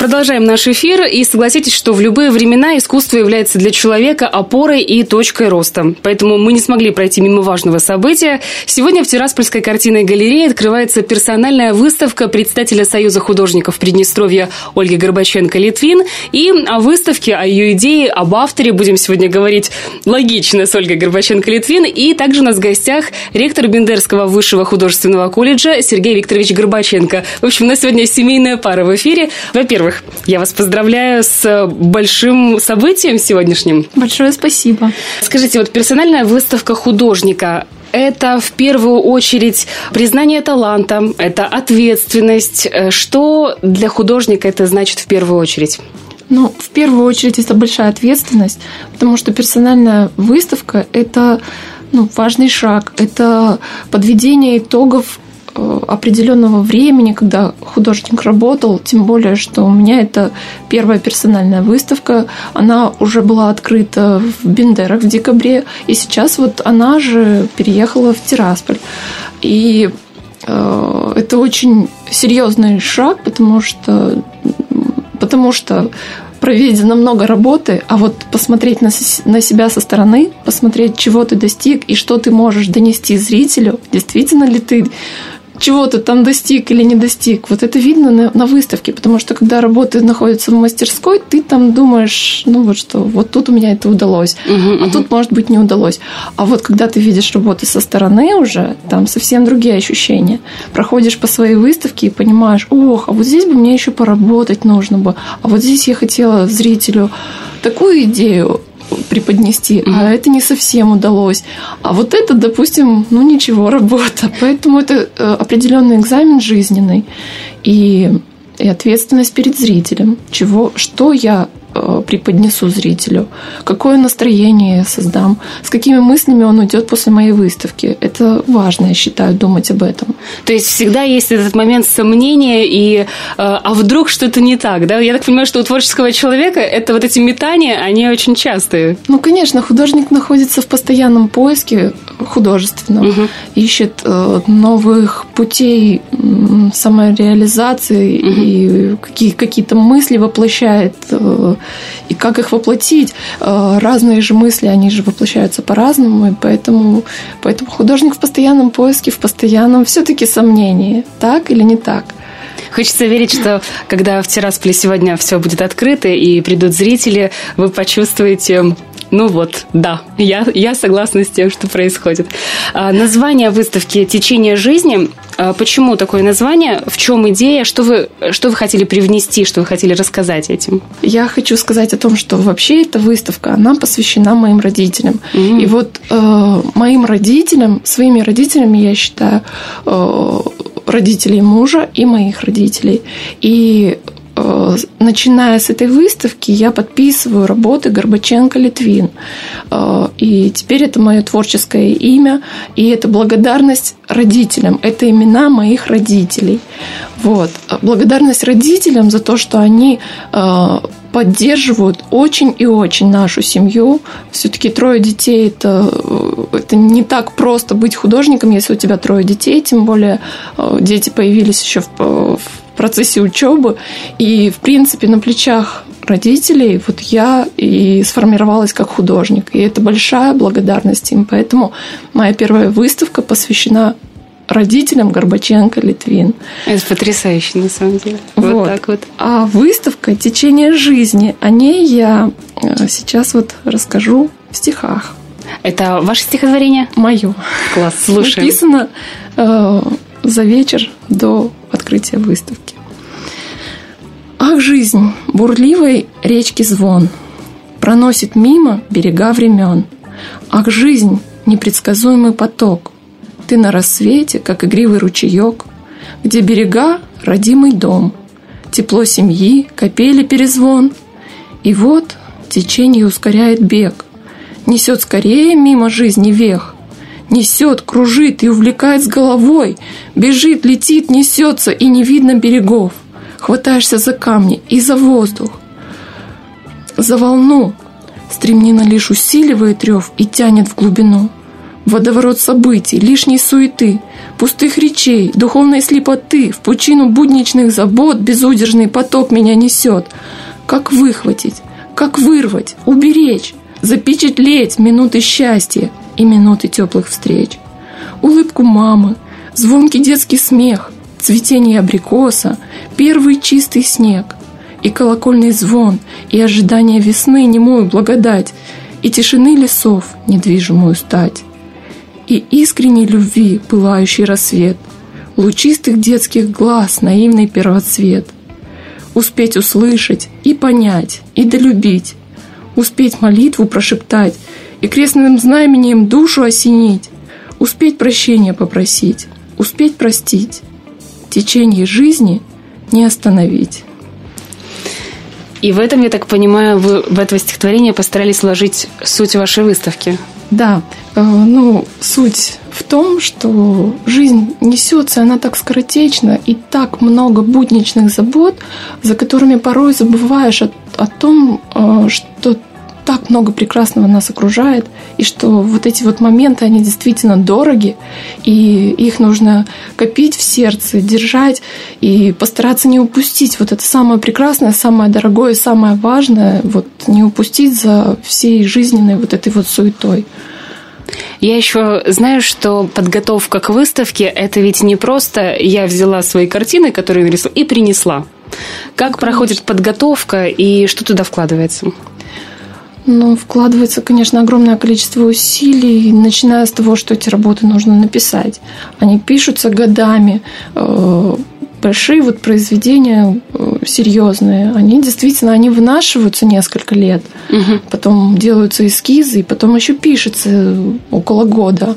Продолжаем наш эфир и согласитесь, что в любые времена искусство является для человека опорой и точкой роста. Поэтому мы не смогли пройти мимо важного события. Сегодня в Тираспольской картинной галерее открывается персональная выставка председателя Союза художников Приднестровья Ольги Горбаченко-Литвин. И о выставке, о ее идее, об авторе будем сегодня говорить логично с Ольгой Горбаченко-Литвин. И также у нас в гостях ректор Бендерского высшего художественного колледжа Сергей Викторович Горбаченко. В общем, у нас сегодня семейная пара в эфире. Во-первых, во-первых, я вас поздравляю с большим событием сегодняшним. Большое спасибо. Скажите, вот персональная выставка художника это в первую очередь признание таланта, это ответственность. Э, что для художника это значит в первую очередь? Ну, в первую очередь это большая ответственность, потому что персональная выставка – это ну, важный шаг, это подведение итогов Э, определенного времени, когда художник работал, тем более, что у меня это первая персональная выставка, она уже была открыта в Бендерах в декабре, и сейчас вот она же переехала в Тирасполь. И э, это очень серьезный шаг, потому что, потому что проведено много работы, а вот посмотреть на, на себя со стороны, посмотреть, чего ты достиг и что ты можешь донести зрителю, действительно ли ты чего ты там достиг или не достиг. Вот это видно на, на выставке, потому что когда работы находятся в мастерской, ты там думаешь, ну вот что, вот тут у меня это удалось, uh-huh, а тут, может быть, не удалось. А вот когда ты видишь работы со стороны уже, там совсем другие ощущения. Проходишь по своей выставке и понимаешь, ох, а вот здесь бы мне еще поработать нужно бы, а вот здесь я хотела зрителю такую идею преподнести, mm-hmm. а это не совсем удалось. А вот это, допустим, ну ничего, работа. Поэтому это э, определенный экзамен жизненный и, и ответственность перед зрителем. Чего, что я преподнесу зрителю, какое настроение я создам, с какими мыслями он уйдет после моей выставки. Это важно, я считаю, думать об этом. То есть всегда есть этот момент сомнения и э, а вдруг что-то не так, да? Я так понимаю, что у творческого человека это вот эти метания, они очень частые. Ну, конечно, художник находится в постоянном поиске художественном, угу. ищет э, новых путей самореализации угу. и какие, какие-то мысли воплощает и как их воплотить. Э, разные же мысли, они же воплощаются по-разному, и поэтому, поэтому художник в постоянном поиске, в постоянном все-таки сомнении, так или не так. Хочется верить, что когда в Тирасполе сегодня все будет открыто и придут зрители, вы почувствуете ну вот, да, я, я согласна с тем, что происходит. А, название выставки «Течение жизни». А, почему такое название? В чем идея? Что вы, что вы хотели привнести, что вы хотели рассказать этим? Я хочу сказать о том, что вообще эта выставка, она посвящена моим родителям. Угу. И вот э, моим родителям, своими родителями я считаю э, родителей мужа и моих родителей. И начиная с этой выставки, я подписываю работы Горбаченко-Литвин. Э, и теперь это мое творческое имя, и это благодарность родителям, это имена моих родителей. Вот. Благодарность родителям за то, что они э, поддерживают очень и очень нашу семью. Все-таки трое детей это, это не так просто быть художником, если у тебя трое детей, тем более дети появились еще в, в процессе учебы. И, в принципе, на плечах родителей вот я и сформировалась как художник. И это большая благодарность им. Поэтому моя первая выставка посвящена родителям Горбаченко Литвин. Это потрясающе, на самом деле. Вот, вот так вот. А выставка «Течение жизни», о ней я э, сейчас вот расскажу в стихах. Это ваше стихотворение? Мое. Класс, слушаем. Написано э, за вечер до открытия выставки. Ах, жизнь, бурливой речки звон, Проносит мимо берега времен. Ах, жизнь, непредсказуемый поток, Ты на рассвете, как игривый ручеек, Где берега — родимый дом, Тепло семьи, капели перезвон. И вот течение ускоряет бег, Несет скорее мимо жизни вех — Несет, кружит и увлекает с головой. Бежит, летит, несется, и не видно берегов. Хватаешься за камни и за воздух. за волну. Стремнина лишь усиливает рев и тянет в глубину. Водоворот событий, лишней суеты, пустых речей, духовной слепоты, в пучину будничных забот безудержный поток меня несет. Как выхватить, как вырвать, уберечь, запечатлеть минуты счастья и минуты теплых встреч. Улыбку мамы, звонкий детский смех, цветение абрикоса, первый чистый снег и колокольный звон, и ожидание весны немую благодать, и тишины лесов недвижимую стать, и искренней любви пылающий рассвет, лучистых детских глаз наивный первоцвет. Успеть услышать и понять, и долюбить, успеть молитву прошептать и крестным знаменем душу осенить, успеть прощения попросить, успеть простить, течение жизни не остановить. И в этом, я так понимаю, вы в это стихотворение постарались сложить суть вашей выставки. Да, э, ну, суть в том, что жизнь несется, она так скоротечна, и так много будничных забот, за которыми порой забываешь о, о том, э, что так много прекрасного нас окружает, и что вот эти вот моменты, они действительно дороги, и их нужно копить в сердце, держать и постараться не упустить вот это самое прекрасное, самое дорогое, самое важное, вот не упустить за всей жизненной вот этой вот суетой. Я еще знаю, что подготовка к выставке – это ведь не просто я взяла свои картины, которые нарисовала, и принесла. Как Конечно. проходит подготовка и что туда вкладывается? Ну, вкладывается, конечно, огромное количество усилий, начиная с того, что эти работы нужно написать. Они пишутся годами. Э, большие вот произведения э, серьезные, они действительно, они вынашиваются несколько лет, угу. потом делаются эскизы, и потом еще пишется около года.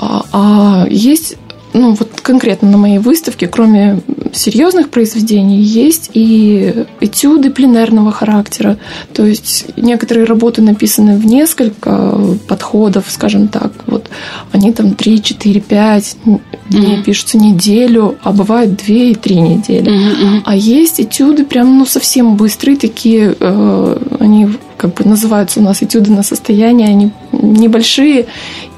А, а есть ну вот конкретно на моей выставке, кроме серьезных произведений, есть и этюды пленерного характера. То есть некоторые работы написаны в несколько подходов, скажем так. Вот они там 3, 4, 5 дней mm-hmm. пишутся неделю, а бывает 2 и 3 недели. Mm-hmm. А есть этюды прям ну совсем быстрые такие, э, они как бы называются у нас этюды на состояние, они небольшие,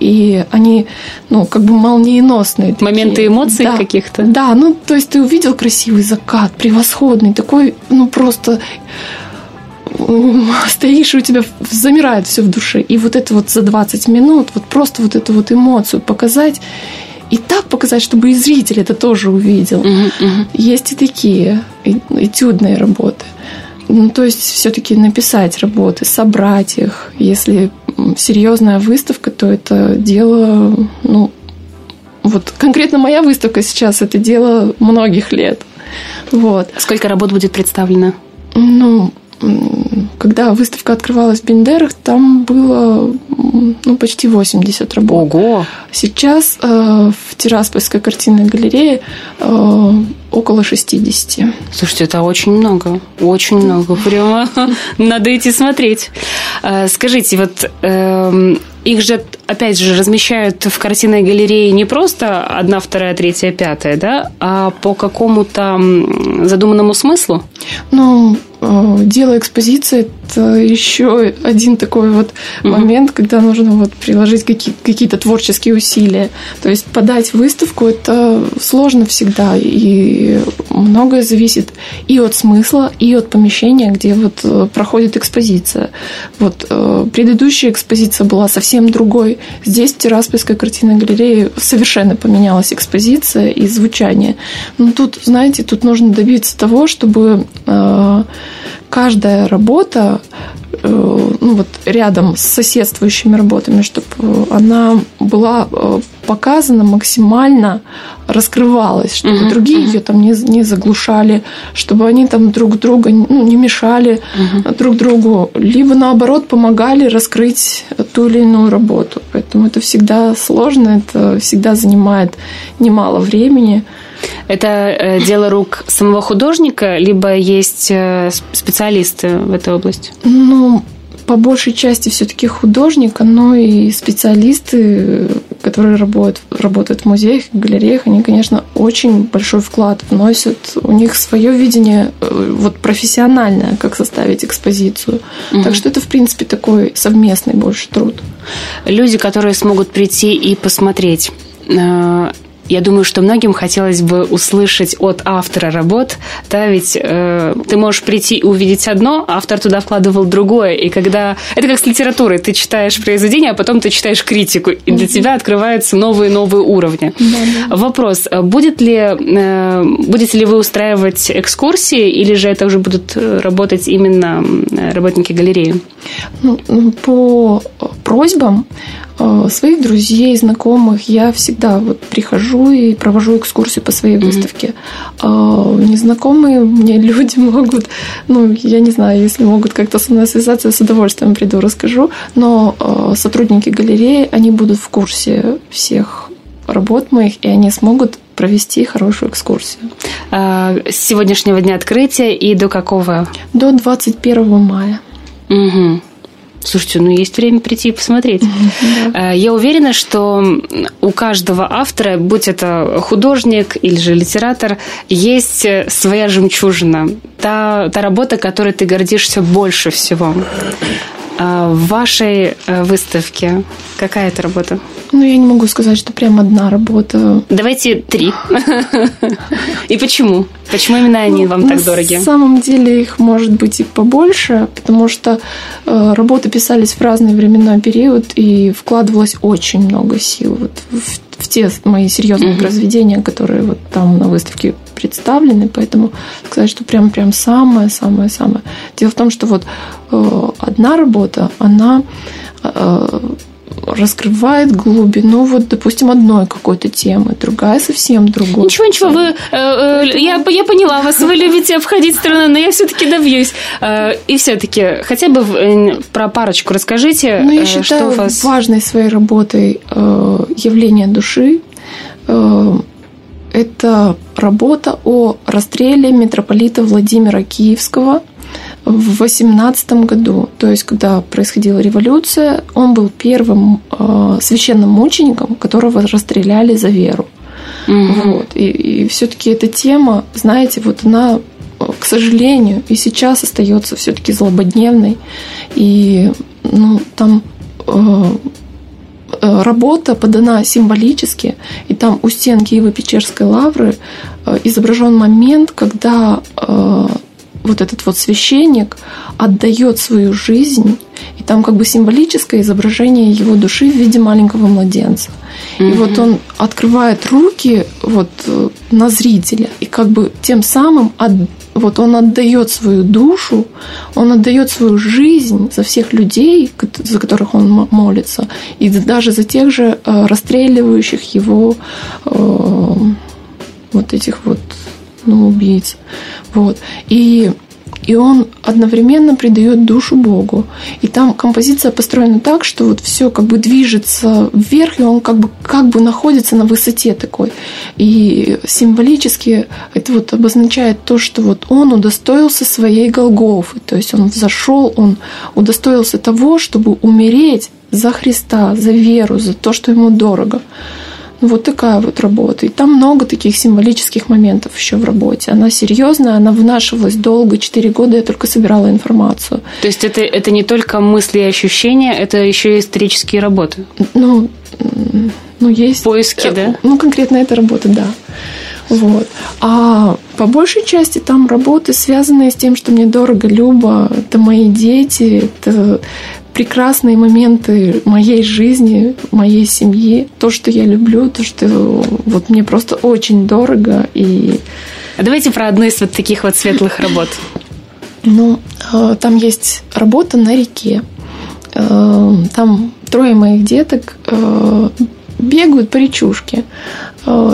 и они, ну, как бы молниеносные. Такие. Моменты эмоций да, каких-то? Да, ну, то есть ты увидел красивый закат, превосходный, такой, ну, просто стоишь, и у тебя замирает все в душе. И вот это вот за 20 минут, вот просто вот эту вот эмоцию показать, и так показать, чтобы и зритель это тоже увидел. Uh-huh, uh-huh. Есть и такие этюдные работы. Ну, то есть все-таки написать работы, собрать их. Если серьезная выставка, то это дело, ну, вот конкретно моя выставка сейчас это дело многих лет. Вот. Сколько работ будет представлено? Ну, когда выставка открывалась в Бендерах, там было ну, почти 80 работ. Ого! Сейчас э, в Тираспольской картинной галерее э, около 60. Слушайте, это очень много. Очень много. Прямо надо идти смотреть. Э, скажите, вот э, их же, опять же, размещают в картинной галерее не просто одна, вторая, третья, пятая, да, а по какому-то задуманному смыслу? Ну, дело экспозиции это еще один такой вот угу. момент, когда нужно вот приложить какие- какие-то творческие усилия. То есть подать выставку это сложно всегда, и многое зависит и от смысла, и от помещения, где вот э, проходит экспозиция. Вот э, предыдущая экспозиция была совсем другой. Здесь в Тираспольской картинной галерее совершенно поменялась экспозиция и звучание. Но тут, знаете, тут нужно добиться того, чтобы каждая работа э, ну, вот рядом с соседствующими работами, чтобы она была э, показана максимально, раскрывалась, чтобы uh-huh, другие uh-huh. ее там не, не заглушали, чтобы они там друг друга ну, не мешали uh-huh. друг другу, либо наоборот помогали раскрыть ту или иную работу. Поэтому это всегда сложно, это всегда занимает немало времени. Это э, дело рук самого художника, либо есть э, специалисты в этой области? Ну, по большей части все-таки художника, но и специалисты, которые работают, работают в музеях, галереях, они, конечно, очень большой вклад вносят. У них свое видение э, вот профессиональное, как составить экспозицию. Угу. Так что это, в принципе, такой совместный больше труд. Люди, которые смогут прийти и посмотреть я думаю, что многим хотелось бы услышать от автора работ, да, ведь э, ты можешь прийти и увидеть одно, а автор туда вкладывал другое, и когда... Это как с литературой, ты читаешь произведение, а потом ты читаешь критику, и для тебя открываются новые-новые уровни. Вопрос, будет ли, э, будете ли вы устраивать экскурсии, или же это уже будут э, работать именно работники галереи? Ну, по просьбам Э, своих друзей, знакомых я всегда вот прихожу и провожу экскурсию по своей выставке. Mm-hmm. Незнакомые мне люди могут, ну, я не знаю, если могут как-то со мной связаться, я с удовольствием приду, расскажу. Но э, сотрудники галереи, они будут в курсе всех работ моих, и они смогут провести хорошую экскурсию. А, с сегодняшнего дня открытия и до какого? До 21 мая. Угу. Слушайте, ну есть время прийти и посмотреть. Да. Э, я уверена, что у каждого автора, будь это художник или же литератор, есть э, своя жемчужина. Та, та работа, которой ты гордишься больше всего. А в вашей э, выставке какая это работа? Ну, я не могу сказать, что прям одна работа. Давайте три. И почему? Почему именно они ну, вам так дороги? На самом деле их может быть и побольше, потому что э, работы писались в разный временной период и вкладывалось очень много сил вот в, в те мои серьезные произведения, которые вот там на выставке представлены, поэтому сказать, что прям прям самое самое самое. Дело в том, что вот э, одна работа, она э, раскрывает глубину, вот, допустим, одной какой-то темы, другая совсем другой. Ничего, ничего, вы, э, э, я, я поняла вас, вы любите обходить страну, но я все-таки добьюсь. Э, и все-таки хотя бы э, про парочку расскажите, ну, я считаю что у вас... важной своей работой явление души. Э, это работа о расстреле митрополита Владимира Киевского – в 18 году, то есть когда происходила революция, он был первым э, священным мучеником, которого расстреляли за веру. Угу. Вот. И, и все-таки эта тема, знаете, вот она, к сожалению, и сейчас остается все-таки злободневной. И ну, там э, э, работа подана символически, и там у стен Киево-Печерской лавры э, изображен момент, когда э, вот этот вот священник отдает свою жизнь, и там как бы символическое изображение его души в виде маленького младенца. Mm-hmm. И вот он открывает руки вот э, на зрителя, и как бы тем самым от, вот он отдает свою душу, он отдает свою жизнь за всех людей, за которых он молится, и даже за тех же э, расстреливающих его э, вот этих вот ну, убийц. Вот. И и он одновременно придает душу Богу. И там композиция построена так, что вот все как бы движется вверх, и он как бы, как бы находится на высоте такой. И символически это вот обозначает то, что вот он удостоился своей Голгофы, то есть он взошел, он удостоился того, чтобы умереть за Христа, за веру, за то, что ему дорого. Ну, вот такая вот работа. И там много таких символических моментов еще в работе. Она серьезная, она вынашивалась долго, четыре года я только собирала информацию. То есть это, это не только мысли и ощущения, это еще и исторические работы? Ну, ну есть... Поиски, да? Ну, конкретно эта работа, да. Вот. А по большей части там работы, связанные с тем, что мне дорого, Люба, это мои дети, это прекрасные моменты моей жизни, моей семьи, то, что я люблю, то, что вот мне просто очень дорого. И... А давайте про одну из вот таких вот светлых работ. Ну, э, там есть работа на реке. Э, там трое моих деток э, бегают по речушке.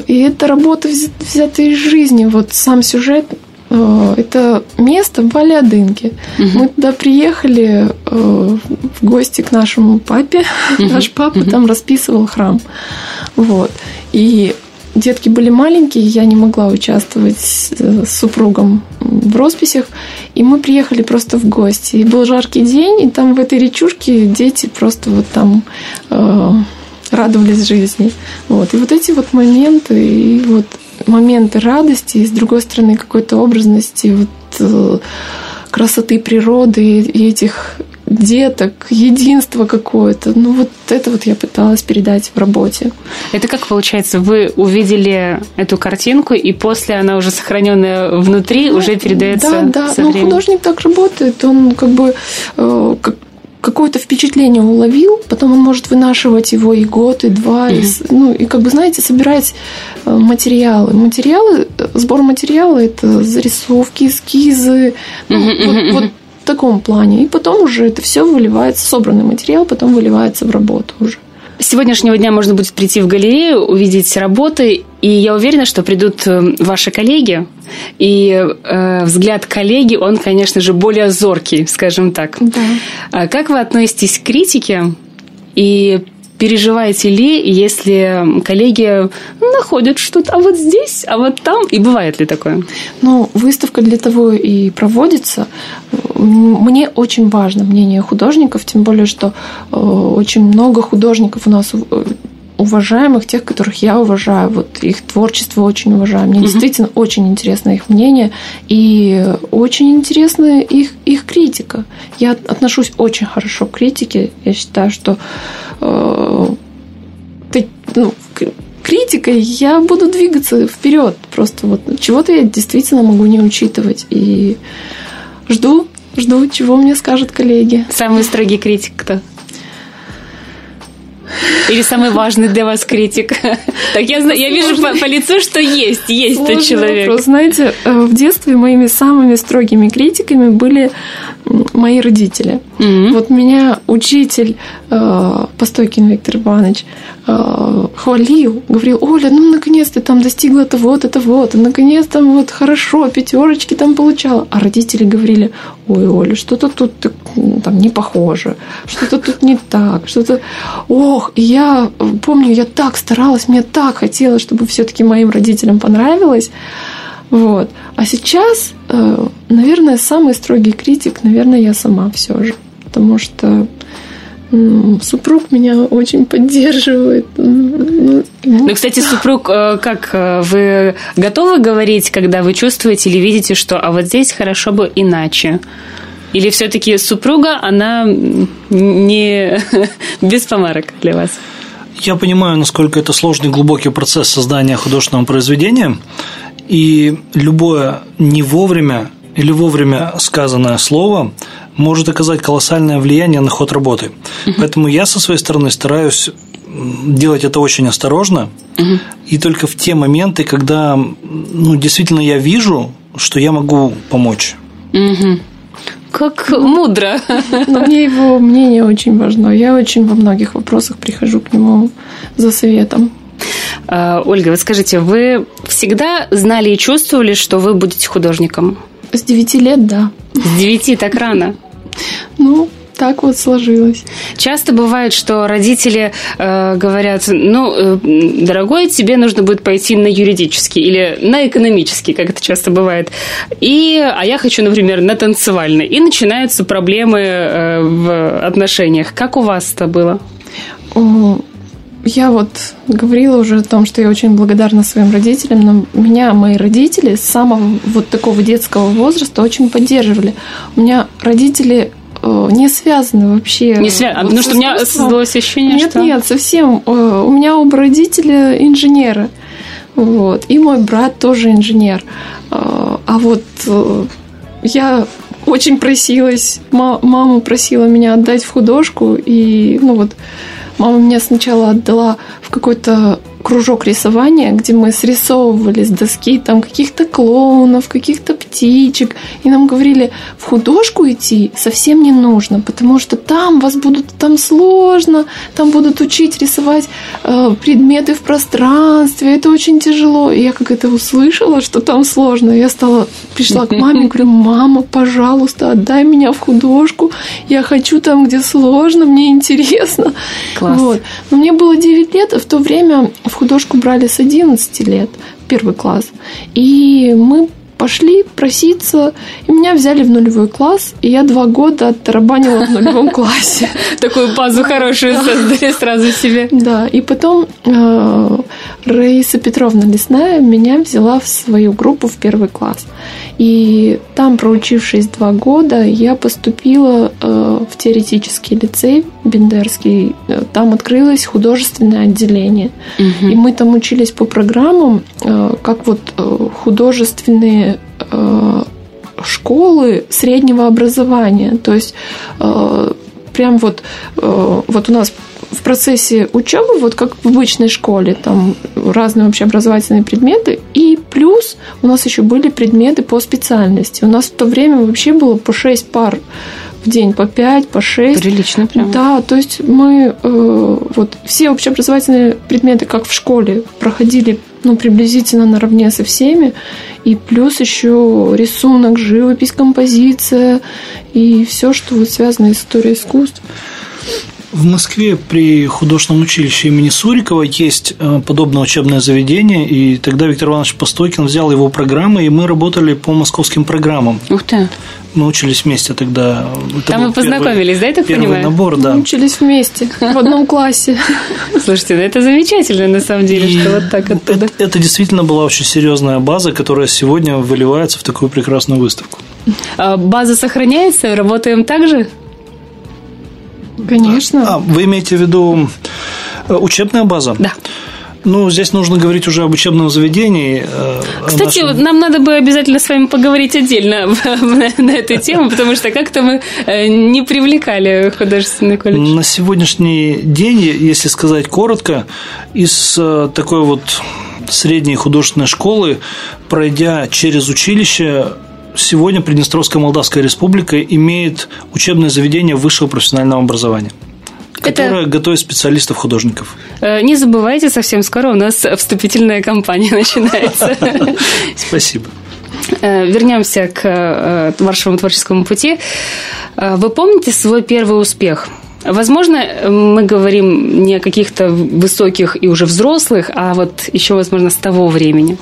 И это работа взята из жизни. Вот сам сюжет это место в Валиадынке. Угу. Мы туда приехали э, в гости к нашему папе. Угу. Наш папа угу. там расписывал храм. Вот. И детки были маленькие, я не могла участвовать с супругом в росписях. И мы приехали просто в гости. И был жаркий день, и там в этой речушке дети просто вот там э, радовались жизни. Вот. И вот эти вот моменты, и вот моменты радости, и с другой стороны какой-то образности, вот э, красоты природы и этих деток, единство какое-то. Ну, вот это вот я пыталась передать в работе. Это как получается? Вы увидели эту картинку, и после она уже сохраненная внутри, ну, уже передается Да, да. Со ну, художник так работает. Он как бы э, как какое-то впечатление уловил, потом он может вынашивать его и год, и два, mm-hmm. и, ну, и как бы, знаете, собирать э, материалы. Материалы, сбор материала – это зарисовки, эскизы, ну, mm-hmm. вот, вот в таком плане. И потом уже это все выливается, собранный материал потом выливается в работу уже. С сегодняшнего дня можно будет прийти в галерею, увидеть работы, и я уверена, что придут э, ваши коллеги, и э, взгляд коллеги, он, конечно же, более зоркий, скажем так. Да. А как вы относитесь к критике и переживаете ли, если коллеги находят что-то, а вот здесь, а вот там, и бывает ли такое? Ну, выставка для того и проводится. Мне очень важно мнение художников, тем более, что э, очень много художников у нас э, уважаемых, тех, которых я уважаю, вот их творчество очень уважаю. Мне угу. действительно очень интересно их мнение и очень интересна их, их критика. Я отношусь очень хорошо к критике. Я считаю, что ну, критикой я буду двигаться вперед. Просто вот чего-то я действительно могу не учитывать. И жду, жду, чего мне скажут коллеги. Самый строгий критик кто? Или самый важный для вас критик? Так я, я вижу по, по лицу, что есть, есть Сложный тот человек. Вопрос. Знаете, э, в детстве моими самыми строгими критиками были мои родители. Mm-hmm. Вот меня учитель э, Постойкин Виктор Иванович э, хвалил, говорил, Оля, ну наконец ты там достигла того-то, того-то, наконец там вот хорошо, пятерочки там получала. А родители говорили, ой, Оля, что-то тут там не похоже, что-то тут не так, что-то... Ох, я помню, я так старалась, мне так хотелось, чтобы все-таки моим родителям понравилось. Вот. А сейчас, э, наверное, самый строгий критик, наверное, я сама все же. Потому что супруг меня очень поддерживает. Ну, кстати, супруг, э, как э, вы готовы говорить, когда вы чувствуете или видите, что а вот здесь хорошо бы иначе? Или все-таки супруга, она не без помарок для вас? Я понимаю, насколько это сложный глубокий процесс создания художественного произведения, и любое не вовремя или вовремя сказанное слово может оказать колоссальное влияние на ход работы. Угу. Поэтому я со своей стороны стараюсь делать это очень осторожно угу. и только в те моменты, когда ну, действительно я вижу, что я могу помочь. Угу. Как мудро. Но мне его мнение очень важно. Я очень во многих вопросах прихожу к нему за советом. А, Ольга, вот скажите, вы всегда знали и чувствовали, что вы будете художником? С девяти лет, да. С девяти так рано? Ну, так вот сложилось. Часто бывает, что родители э, говорят, ну, э, дорогой, тебе нужно будет пойти на юридический или на экономический, как это часто бывает. И, а я хочу, например, на танцевальный. И начинаются проблемы э, в отношениях. Как у вас это было? Я вот говорила уже о том, что я очень благодарна своим родителям, но меня мои родители с самого вот такого детского возраста очень поддерживали. У меня родители Э, не связаны вообще. Не связаны, вот потому что у меня создалось ощущение, нет, что... Нет, нет, совсем. Э, у меня оба родителя инженеры. Вот. И мой брат тоже инженер. Э, а вот я очень просилась, мама просила меня отдать в художку, и, ну вот, мама меня сначала отдала в какой-то кружок рисования, где мы срисовывали с доски там каких-то клоунов, каких-то птичек. И нам говорили, в художку идти совсем не нужно, потому что там вас будут, там сложно, там будут учить рисовать э, предметы в пространстве, это очень тяжело. И я как это услышала, что там сложно, я стала, пришла к маме, говорю, мама, пожалуйста, отдай меня в художку, я хочу там, где сложно, мне интересно. Класс. Вот. Но мне было 9 лет, а в то время в художку брали с 11 лет, первый класс. И мы пошли проситься, и меня взяли в нулевой класс, и я два года оттарабанила в нулевом классе. Такую базу хорошую создали сразу себе. Да, и потом э, Раиса Петровна Лесная меня взяла в свою группу в первый класс. И там, проучившись два года, я поступила э, в теоретический лицей Бендерский. Э, там открылось художественное отделение. Мгм. И мы там учились по программам, э, как вот художественные школы среднего образования. То есть прям вот, вот у нас в процессе учебы, вот как в обычной школе, там разные общеобразовательные предметы, и плюс у нас еще были предметы по специальности. У нас в то время вообще было по 6 пар в день, по 5, по 6. Прилично прям. Да, то есть мы э, вот все общеобразовательные предметы, как в школе, проходили ну, приблизительно наравне со всеми. И плюс еще рисунок, живопись, композиция и все, что вот связано с историей искусств. В Москве при художественном училище имени Сурикова есть э, подобное учебное заведение, и тогда Виктор Иванович Постойкин взял его программы, и мы работали по московским программам. Ух ты. Мы учились вместе тогда. Это Там вы познакомились, да, я так первый понимаю? набор, да. Мы учились вместе в одном классе. Слушайте, ну это замечательно на самом деле, И что вот так оттуда. это, это действительно была очень серьезная база, которая сегодня выливается в такую прекрасную выставку. А база сохраняется, работаем так же? Конечно. А, вы имеете в виду э, учебная база? Да. Ну, здесь нужно говорить уже об учебном заведении. э, Кстати, нашем- вот нам надо бы обязательно с вами поговорить отдельно на, эту тему, потому что как-то мы э, не привлекали художественный колледж. На сегодняшний день, если сказать коротко, из такой вот средней художественной школы, пройдя через училище, сегодня Приднестровская Молдавская Республика имеет учебное заведение высшего профессионального образования, которое готовит специалистов-художников. Э, Не забывайте, совсем скоро у нас вступительная кампания начинается. Спасибо. Э, Вернемся к э, вашему творческому пути. Вы помните свой первый успех? Возможно, мы говорим не о каких-то высоких и уже взрослых, а вот еще, возможно, с того времени.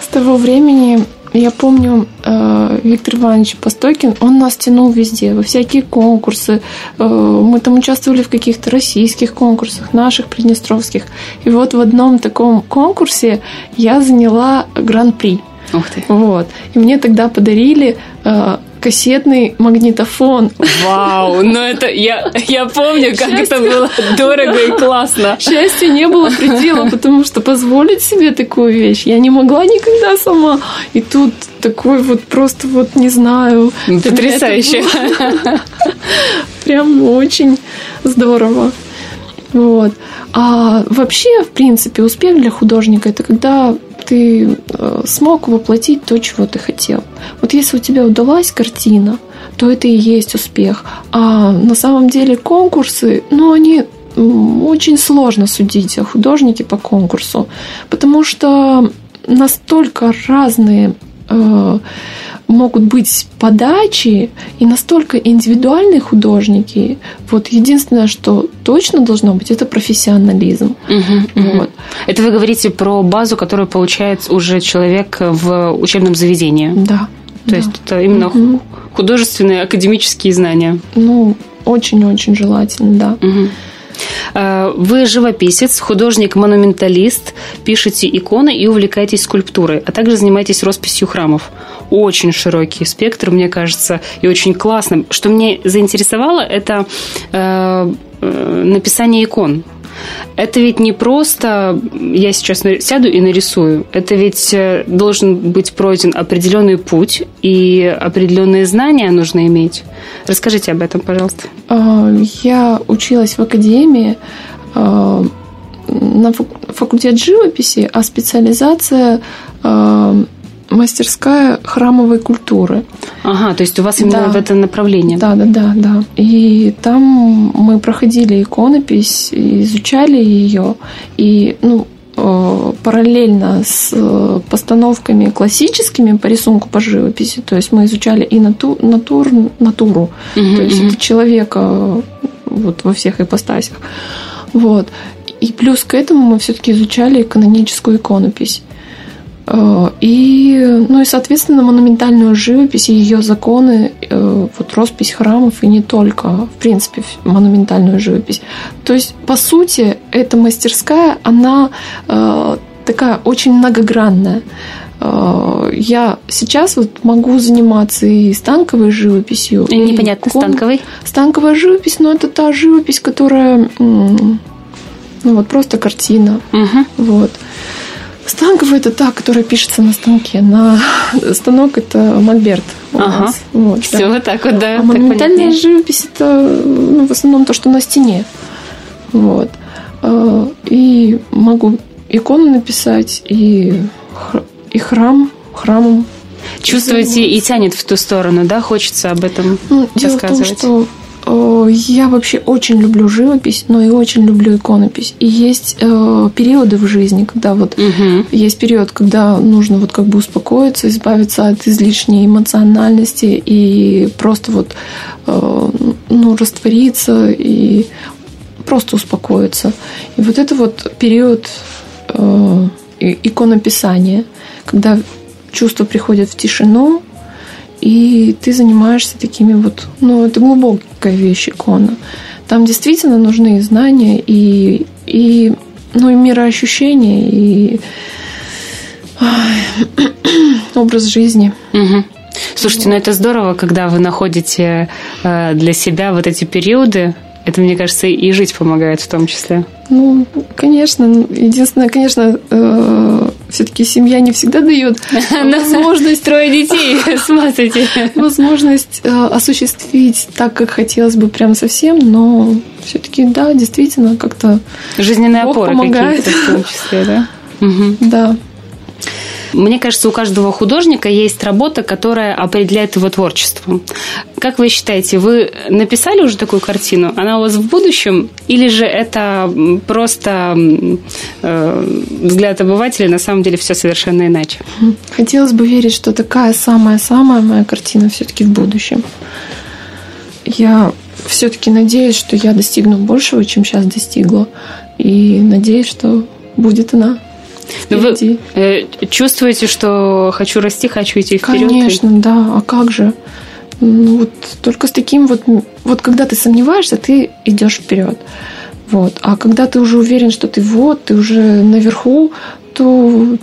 С того времени я помню э, Виктор Иванович Постойкин, он нас тянул везде, во всякие конкурсы. Э, мы там участвовали в каких-то российских конкурсах, наших, приднестровских. И вот в одном таком конкурсе я заняла гран-при. Ух ты. Вот. И мне тогда подарили э, кассетный магнитофон. Вау, ну это я, я помню, как это было дорого и классно. Счастья не было предела, потому что позволить себе такую вещь я не могла никогда сама. И тут такой вот просто вот не знаю. это Потрясающе. Прям очень здорово. Вот. А вообще, в принципе, успех для художника это когда ты э, смог воплотить то, чего ты хотел. Вот если у тебя удалась картина, то это и есть успех. А на самом деле конкурсы, ну, они очень сложно судить о художнике по конкурсу, потому что настолько разные э, могут быть подачи и настолько индивидуальные художники. Вот единственное, что точно должно быть, это профессионализм. Мгм, мгм. Вот. Это вы говорите про базу, которую получает уже человек в учебном заведении. Да. То да. есть это именно Мгм. художественные академические знания. Ну, очень-очень желательно, да. Э, Вы живописец, художник-монументалист, пишете иконы и увлекаетесь скульптурой, а также занимаетесь росписью храмов. Очень широкий спектр, мне кажется, и очень классно. Что мне заинтересовало, это э, э, написание икон. Это ведь не просто я сейчас сяду и нарисую. Это ведь э, должен быть пройден определенный путь, и определенные знания нужно иметь. Расскажите об этом, пожалуйста. А, Я училась в академии а, на фак- факультет живописи, а специализация а, мастерская храмовой культуры. Ага, то есть у вас именно Да. в это направление. Да, да, да, да. И там мы проходили иконопись, изучали ее, и ну э, параллельно с э, постановками классическими по рисунку по живописи, то есть мы изучали и нату, натур, натуру, Мгм, то есть это человека вот во всех ипостасях. Вот. И плюс к этому мы все-таки изучали каноническую иконопись. Э, и, ну и, соответственно, монументальную живопись и ее законы, э, вот роспись храмов и не только, в принципе, монументальную живопись. То есть, по сути, эта мастерская, она э, такая очень многогранная. Я сейчас вот могу заниматься и станковой живописью. И непонятно, кон... станковой? Станковая живопись, но это та живопись, которая ну вот просто картина. Угу. Вот. Станковая это та, которая пишется на станке. На станок это мольберт. Ага. Вот, Все да. вот так вот, да. А монументальная живопись это ну, в основном то, что на стене. Вот. А, и могу икону написать, и, и храм, храмом. Чувствуете и тянет в ту сторону, да? Хочется об этом ну, рассказывать. Дело в том, что Э, я вообще очень люблю живопись, но и очень люблю иконопись. И есть э, периоды в жизни, когда вот угу. есть период, когда нужно вот как бы успокоиться, избавиться от излишней эмоциональности и просто вот э, ну раствориться и просто успокоиться. И вот это вот период э, иконописания, когда чувства приходят в тишину, и ты занимаешься такими вот, ну, это глубокая вещь икона. Там действительно нужны знания и, и ну, и мироощущения, и образ жизни. Угу. Слушайте, ну это здорово, когда вы находите э, для себя вот эти периоды, это, мне кажется, и жить помогает в том числе. Ну, конечно. Единственное, конечно, э, все-таки семья не всегда дает возможность трое детей, смотрите. Возможность э, осуществить так, как хотелось бы прям совсем, но все-таки, да, действительно, как-то Жизненные опоры какие-то в том числе, да? Да. Мне кажется, у каждого художника есть работа, которая определяет его творчество. Как вы считаете, вы написали уже такую картину? Она у вас в будущем? Или же это просто э, взгляд обывателя, на самом деле все совершенно иначе? Хотелось бы верить, что такая самая-самая моя картина все-таки в будущем. Я все-таки надеюсь, что я достигну большего, чем сейчас достигла. И надеюсь, что будет она. Но ну, вы э, чувствуете, что хочу расти, хочу идти вперед? Конечно, и... да. А как же? Ну, вот только с таким вот, вот когда ты сомневаешься, ты идешь вперед. Вот. А когда ты уже уверен, что ты вот, ты уже наверху, то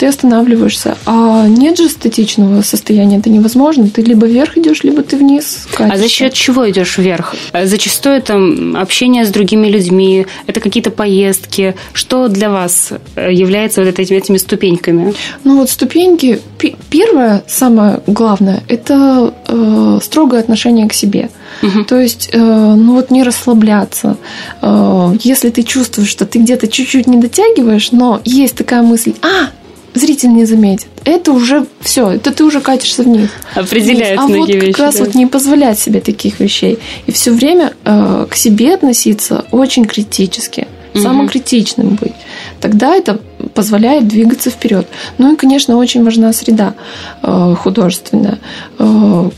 ты останавливаешься. А нет же статичного состояния, это невозможно. Ты либо вверх идешь, либо ты вниз. Катишься. А за счет чего идешь вверх? Зачастую это общение с другими людьми, это какие-то поездки. Что для вас э, является вот этими, этими ступеньками? Ну вот ступеньки. Первое, самое главное, это э, строгое отношение к себе. Угу. То есть, э, ну вот не расслабляться. Э, если ты чувствуешь, что ты где-то чуть-чуть не дотягиваешь, но есть такая мысль, а, зритель не заметит. Это уже все, это ты уже катишься вниз. Определяет А вот вещи, как раз да. вот не позволять себе таких вещей. И все время э, к себе относиться очень критически, угу. самокритичным быть. Тогда это позволяет двигаться вперед. Ну и, конечно, очень важна среда э, художественная. Э,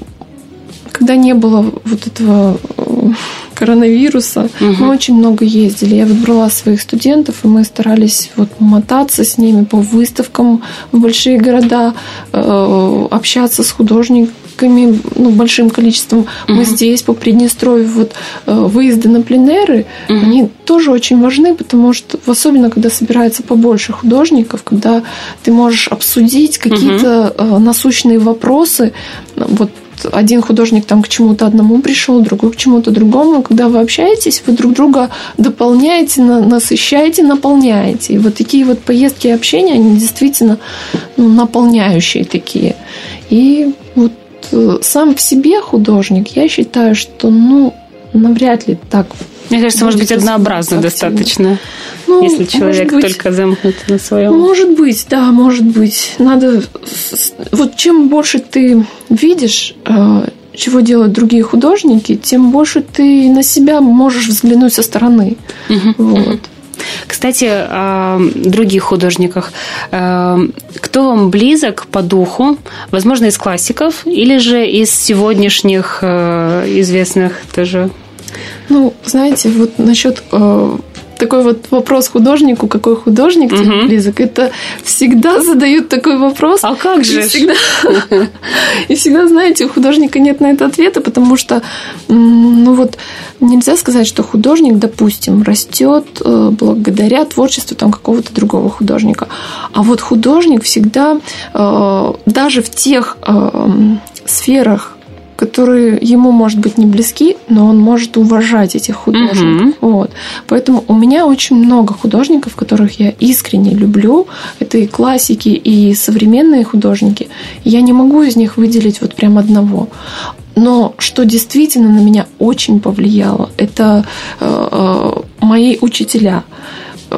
когда не было вот этого э, коронавируса, угу. мы очень много ездили. Я выбрала своих студентов, и мы старались вот мотаться с ними по выставкам в большие города, э, общаться с художниками ну, большим количеством. Угу. Мы здесь, по Приднестровью, вот э, выезды на пленеры, угу. они тоже очень важны, потому что, особенно когда собирается побольше художников, когда ты можешь обсудить какие-то угу. насущные вопросы, вот один художник там к чему-то одному пришел, другой к чему-то другому. Когда вы общаетесь, вы друг друга дополняете, насыщаете, наполняете. И вот такие вот поездки и общения, они действительно ну, наполняющие такие. И вот э, сам в себе художник, я считаю, что ну навряд ли так мне кажется, может быть, однообразно достаточно, ну, если человек быть, только замкнут на своем. Может быть, да, может быть. Надо. Вот чем больше ты видишь, э, чего делают другие художники, тем больше ты на себя можешь взглянуть со стороны. Угу, вот. Кстати, о других художниках. Э, кто вам близок по духу? Возможно, из классиков или же из сегодняшних э, известных тоже ну, знаете, вот насчет э, такой вот вопрос художнику, какой художник тебе Мгм. близок, это всегда задают такой вопрос. А как И же? ж? всегда, и всегда, знаете, у художника нет на это ответа, потому что, ну вот, нельзя сказать, что художник, допустим, растет э, благодаря творчеству там какого-то другого художника. А вот художник всегда, э, даже в тех э, сферах, которые ему, может быть, не близки, но он может уважать этих художников. Мгм. Вот. Поэтому у меня очень много художников, которых я искренне люблю. Это и классики, и современные художники. Я не могу из них выделить вот прям одного. Но что действительно на меня очень повлияло, это э, э, мои учителя.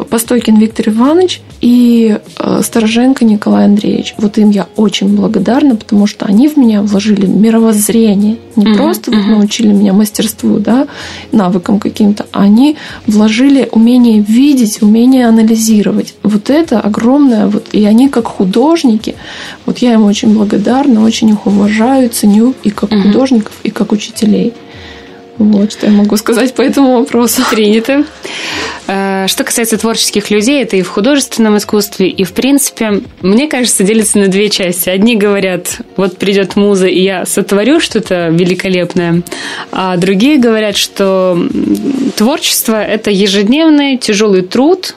Постойкин Виктор Иванович и э, Стороженко Николай Андреевич. Вот им я очень благодарна, потому что они в меня вложили мировоззрение. Не Мгм, просто вот научили меня мастерству, да, навыкам каким-то, а они вложили умение видеть, умение анализировать. Вот это огромное, вот, и они как художники, вот я им очень благодарна, очень их уважаю, ценю и как Мгм. художников, и как учителей. Вот что я могу сказать по этому вопросу. Принято. Э, Что касается творческих людей, это и в художественном искусстве, и в принципе, мне кажется, делится на две части. Одни говорят, вот придет муза, и я сотворю что-то великолепное, а другие говорят, что творчество – это ежедневный тяжелый труд,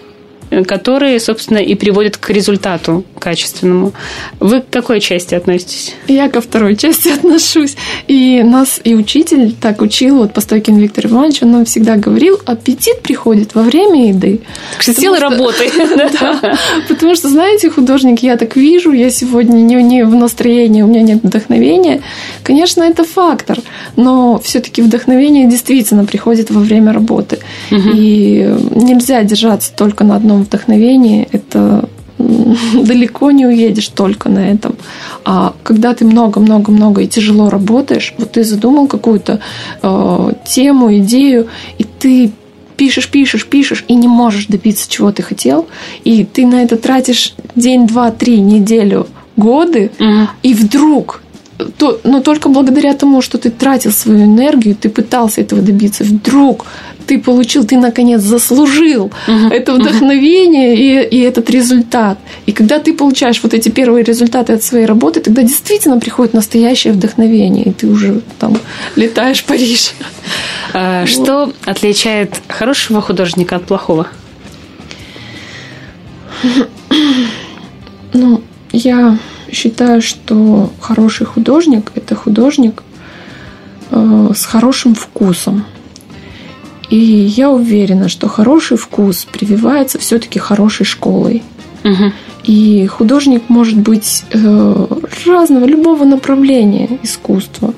э, который, собственно, и приводит к результату качественному. Вы к какой части относитесь? Я ко второй части отношусь. И нас и учитель так учил, вот Постойкин Виктор Иванович, он нам всегда говорил, аппетит приходит во время еды. Так что что- работы. Потому что, знаете, художник, я так вижу, я сегодня не в настроении, у меня нет вдохновения. Конечно, это фактор, но все-таки вдохновение действительно приходит во время работы. И нельзя держаться только на одном вдохновении. Это далеко не уедешь только на этом. А когда ты много-много-много и тяжело работаешь, вот ты задумал какую-то э, тему, идею, и ты пишешь, пишешь, пишешь, и не можешь добиться, чего ты хотел, и ты на это тратишь день, два, три, неделю, годы, Мгм. и вдруг, то, но только благодаря тому, что ты тратил свою энергию, ты пытался этого добиться, вдруг ты получил, ты наконец заслужил это вдохновение и, и этот результат. И когда ты получаешь вот эти первые результаты от своей работы, тогда действительно приходит настоящее вдохновение, и ты уже там летаешь в Париж. А, Что отличает хорошего художника от плохого? Ну, я считаю, что хороший художник – это художник э, с хорошим вкусом. И я уверена, что хороший вкус прививается все-таки хорошей школой. Мгм. И художник может быть э, разного, любого направления искусства.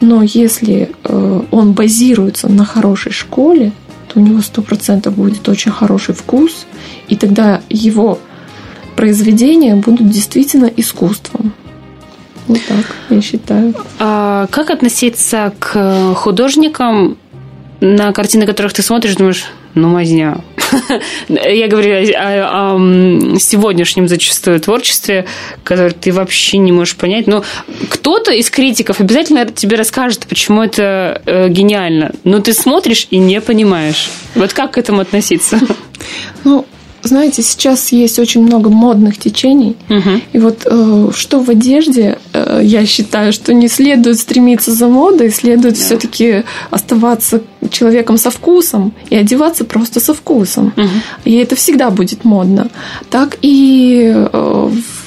Но если э, он базируется на хорошей школе, то у него сто процентов будет очень хороший вкус, и тогда его произведения будут действительно искусством. Вот так, я считаю. А как относиться к художникам, на картины которых ты смотришь, думаешь, ну, мазня. Я говорю о, о- о, сегодняшнем зачастую творчестве, которое ты вообще не можешь понять. Но кто-то из критиков обязательно тебе расскажет, почему это э, гениально. Но ты смотришь и не понимаешь. Вот как к этому относиться? Ну, знаете, сейчас есть очень много модных течений. Мгм. И вот э, что в одежде, э, я считаю, что не следует стремиться за модой, следует Да. все-таки оставаться человеком со вкусом и одеваться просто со вкусом. Мгм. И это всегда будет модно. Так и э, в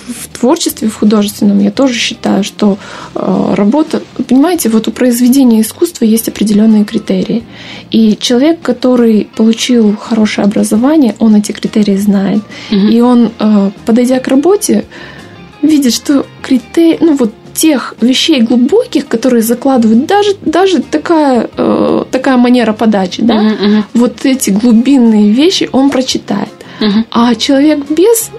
творчестве, в художественном, я тоже считаю, что э, работа, понимаете, вот у произведения искусства есть определенные критерии. И человек, который получил хорошее образование, он эти критерии знает. Мгм. И он, э, подойдя к работе, видит, что критерии, ну вот тех вещей глубоких, которые закладывают даже, даже такая, э, такая манера подачи, да, мгм, вот эти глубинные вещи он прочитает. мгм. А человек без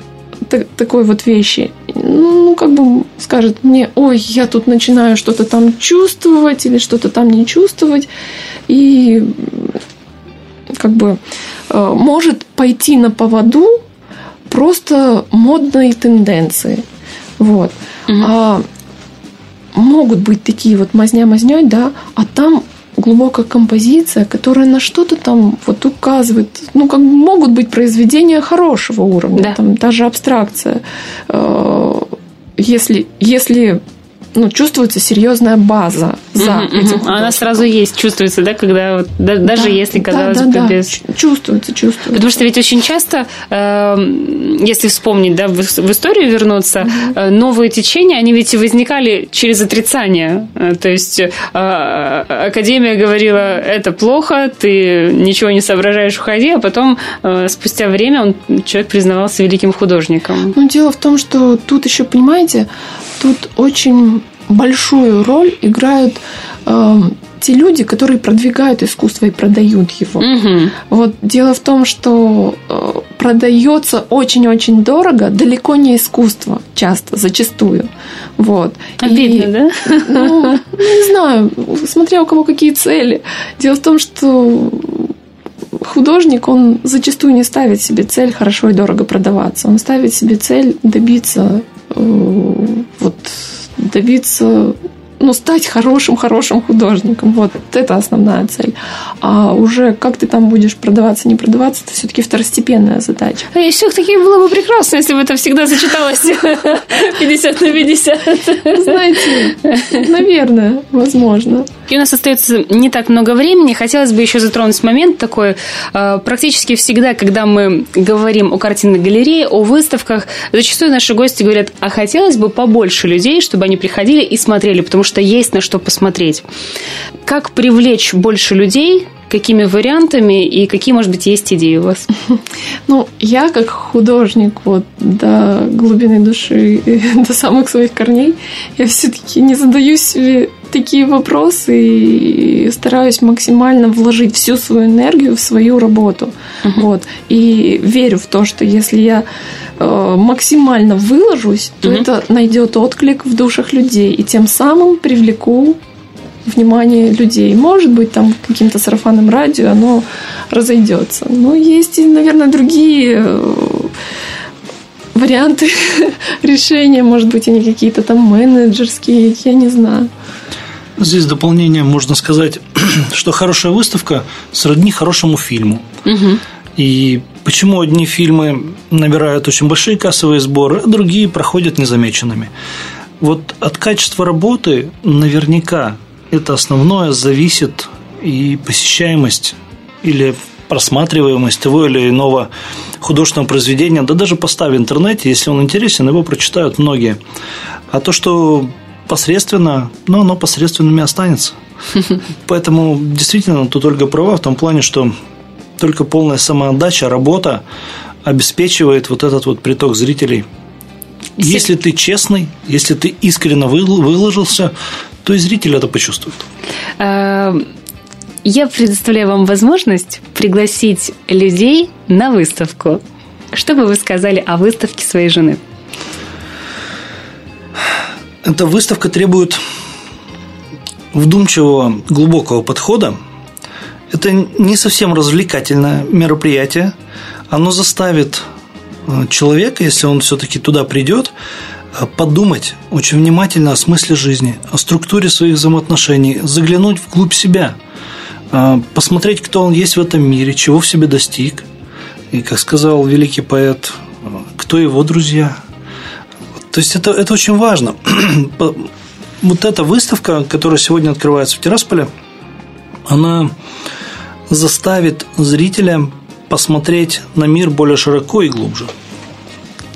та- такой вот вещи, ну, как бы скажет мне, ой, я тут начинаю что-то там чувствовать или что-то там не чувствовать, и как бы э, может пойти на поводу просто модной тенденции. Вот. Мгм. А могут быть такие вот мазня мазней, да, а там глубокая композиция, которая на что-то там вот указывает. Ну, как могут быть произведения хорошего уровня, Да. там даже абстракция. Э, Если, если ну, чувствуется серьезная база за Мгм, этим мгм. художником. Она сразу есть, чувствуется, да, когда вот, да- даже Да, если, да, казалось да, бы, да. без... Чувствуется, чувствуется. Потому что ведь очень часто, э, если вспомнить, да, в в историю вернуться, э, новые течения, они ведь и возникали через отрицание. Э, То есть э, Академия говорила, это плохо, ты ничего не соображаешь, уходи, а потом э, спустя время он, человек признавался великим художником. Но дело в том, что тут еще, понимаете, тут очень большую роль играют э, те люди, которые продвигают искусство и продают его. Мгм. Вот дело в том, что э, продается очень-очень дорого, далеко не искусство, часто, зачастую. Вот. Обидно, И, да? Ну, не знаю, смотря у кого какие цели. Дело в том, что художник, он зачастую не ставит себе цель хорошо и дорого продаваться. Он ставит себе цель добиться, э, вот, добиться, ну, стать хорошим-хорошим художником. Вот это основная цель. А уже как ты там будешь продаваться, не продаваться, это все-таки второстепенная задача. И все-таки было бы прекрасно, если бы это всегда сочеталось 50 на 50. Знаете, наверное, возможно. И у нас остается не так много времени. Хотелось бы еще затронуть момент такой. э, Практически всегда, когда мы говорим о картинной галерее, о выставках, зачастую наши гости говорят, а хотелось бы побольше людей, чтобы они приходили и смотрели, потому что есть на что посмотреть. Как привлечь больше людей? Какими вариантами и какие, может быть, есть идеи у вас? Ну, я как художник вот до глубины души, до самых своих корней, я все-таки не задаю себе такие вопросы и стараюсь максимально вложить всю свою энергию в свою работу. Вот. И верю в то, что если я э, максимально выложусь, то Мгм. это найдет отклик в душах людей и тем самым привлеку внимание людей. Может быть, там каким-то сарафанным радио оно разойдется. Но есть и, наверное, другие э, варианты решения. Может быть, они какие-то там менеджерские, я не знаю. Здесь дополнение можно сказать, что хорошая выставка сродни хорошему фильму. Мгм. И почему одни фильмы набирают очень большие кассовые сборы, а другие проходят незамеченными. Вот от качества работы наверняка это основное зависит и посещаемость или просматриваемость того или иного художественного произведения, да даже поста в интернете, если он интересен, его прочитают многие. А то, что посредственно, ну, оно посредственными останется. Поэтому действительно тут Ольга права в том плане, что только полная самоотдача, работа обеспечивает вот этот вот приток зрителей. Если ты честный, если ты искренне выл- выложился, то и зритель это почувствует. Э, Я предоставляю вам возможность пригласить людей на выставку. Что бы вы сказали о выставке своей жены? Эта выставка требует вдумчивого, глубокого подхода. Это не совсем развлекательное мероприятие. Оно заставит э, человека, если он все-таки туда придет, подумать очень внимательно о смысле жизни, о структуре своих взаимоотношений, заглянуть вглубь себя, э, посмотреть, кто он есть в этом мире, чего в себе достиг. И, как сказал великий поэт, э, кто его друзья. То есть это, это очень важно. Вот эта выставка, которая сегодня открывается в Тирасполе, она заставит зрителя посмотреть на мир более широко и глубже.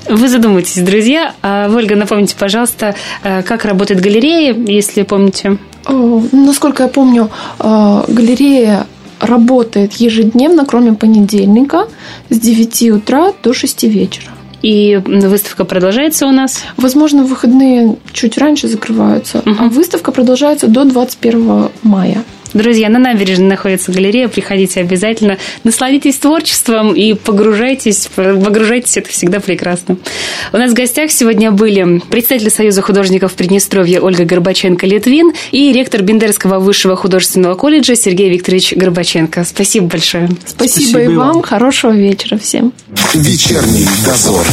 Вы задумайтесь, друзья. А, Ольга, напомните, пожалуйста, э, как работает галерея, если помните. Э, Насколько я помню, э, галерея работает ежедневно, кроме понедельника, с 9 утра до 6 вечера. И выставка продолжается у нас. Возможно, выходные чуть раньше закрываются, а Мгм. выставка продолжается до 21 мая. Друзья, на набережной находится галерея, приходите обязательно, насладитесь творчеством и погружайтесь, погружайтесь, это всегда прекрасно. У нас в гостях сегодня были представитель Союза художников Приднестровья Ольга Горбаченко-Литвин и ректор Бендерского высшего художественного колледжа Сергей Викторович Горбаченко. Спасибо большое. Спасибо, Спасибо и и вам. вам. Хорошего вечера всем. Вечерний дозор.